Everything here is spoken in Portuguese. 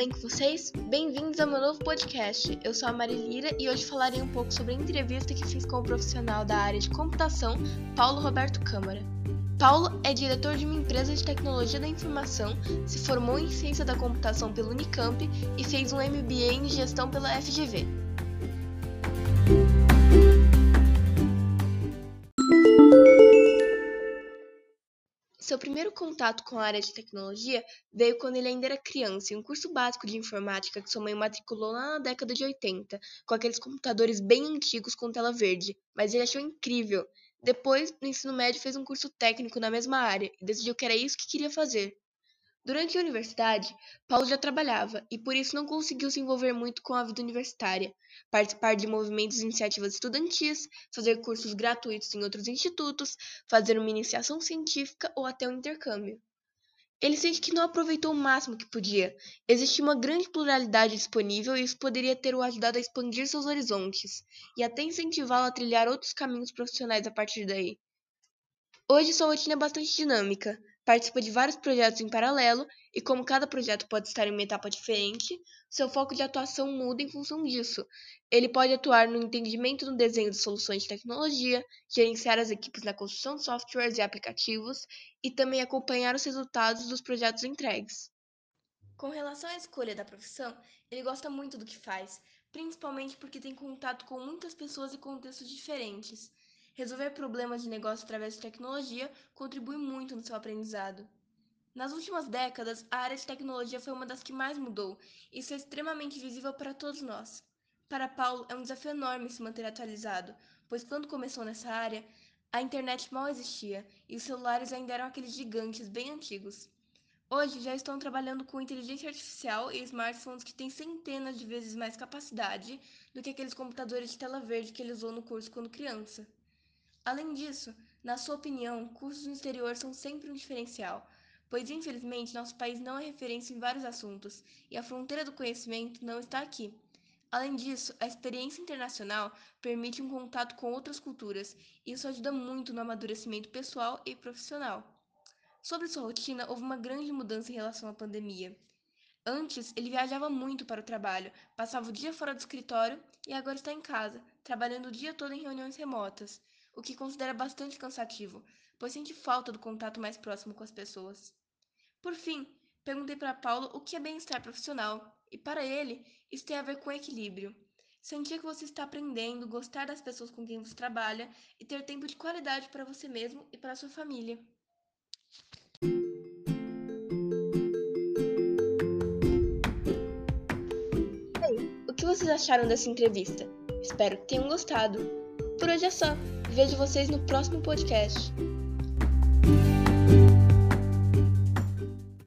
bem com vocês? Bem-vindos ao meu novo podcast. Eu sou a Marilira e hoje falarei um pouco sobre a entrevista que fiz com o profissional da área de computação, Paulo Roberto Câmara. Paulo é diretor de uma empresa de tecnologia da informação, se formou em ciência da computação pelo Unicamp e fez um MBA em gestão pela FGV. Seu primeiro contato com a área de tecnologia veio quando ele ainda era criança, em um curso básico de informática que sua mãe matriculou lá na década de 80, com aqueles computadores bem antigos com tela verde, mas ele achou incrível. Depois, no ensino médio, fez um curso técnico na mesma área e decidiu que era isso que queria fazer. Durante a universidade, Paulo já trabalhava e por isso não conseguiu se envolver muito com a vida universitária, participar de movimentos e iniciativas estudantis, fazer cursos gratuitos em outros institutos, fazer uma iniciação científica ou até um intercâmbio. Ele sente que não aproveitou o máximo que podia. Existia uma grande pluralidade disponível e isso poderia ter o ajudado a expandir seus horizontes e até incentivá-lo a trilhar outros caminhos profissionais a partir daí. Hoje sua rotina é bastante dinâmica participa de vários projetos em paralelo e, como cada projeto pode estar em uma etapa diferente, seu foco de atuação muda em função disso. Ele pode atuar no entendimento no desenho de soluções de tecnologia, gerenciar as equipes na construção de softwares e aplicativos e também acompanhar os resultados dos projetos entregues. Com relação à escolha da profissão, ele gosta muito do que faz, principalmente porque tem contato com muitas pessoas e contextos diferentes. Resolver problemas de negócio através de tecnologia contribui muito no seu aprendizado. Nas últimas décadas, a área de tecnologia foi uma das que mais mudou, isso é extremamente visível para todos nós. Para Paulo, é um desafio enorme se manter atualizado, pois quando começou nessa área, a internet mal existia e os celulares ainda eram aqueles gigantes bem antigos. Hoje já estão trabalhando com inteligência artificial e smartphones que têm centenas de vezes mais capacidade do que aqueles computadores de tela verde que ele usou no curso quando criança. Além disso, na sua opinião, cursos no exterior são sempre um diferencial, pois infelizmente nosso país não é referência em vários assuntos e a fronteira do conhecimento não está aqui. Além disso, a experiência internacional permite um contato com outras culturas e isso ajuda muito no amadurecimento pessoal e profissional. Sobre sua rotina, houve uma grande mudança em relação à pandemia. Antes, ele viajava muito para o trabalho, passava o dia fora do escritório e agora está em casa, trabalhando o dia todo em reuniões remotas o que considera bastante cansativo, pois sente falta do contato mais próximo com as pessoas. Por fim, perguntei para Paulo o que é bem-estar profissional, e para ele, isso tem a ver com equilíbrio. Sentir que você está aprendendo, gostar das pessoas com quem você trabalha e ter tempo de qualidade para você mesmo e para sua família. Ei, o que vocês acharam dessa entrevista? Espero que tenham gostado. Por hoje é só. Vejo vocês no próximo podcast.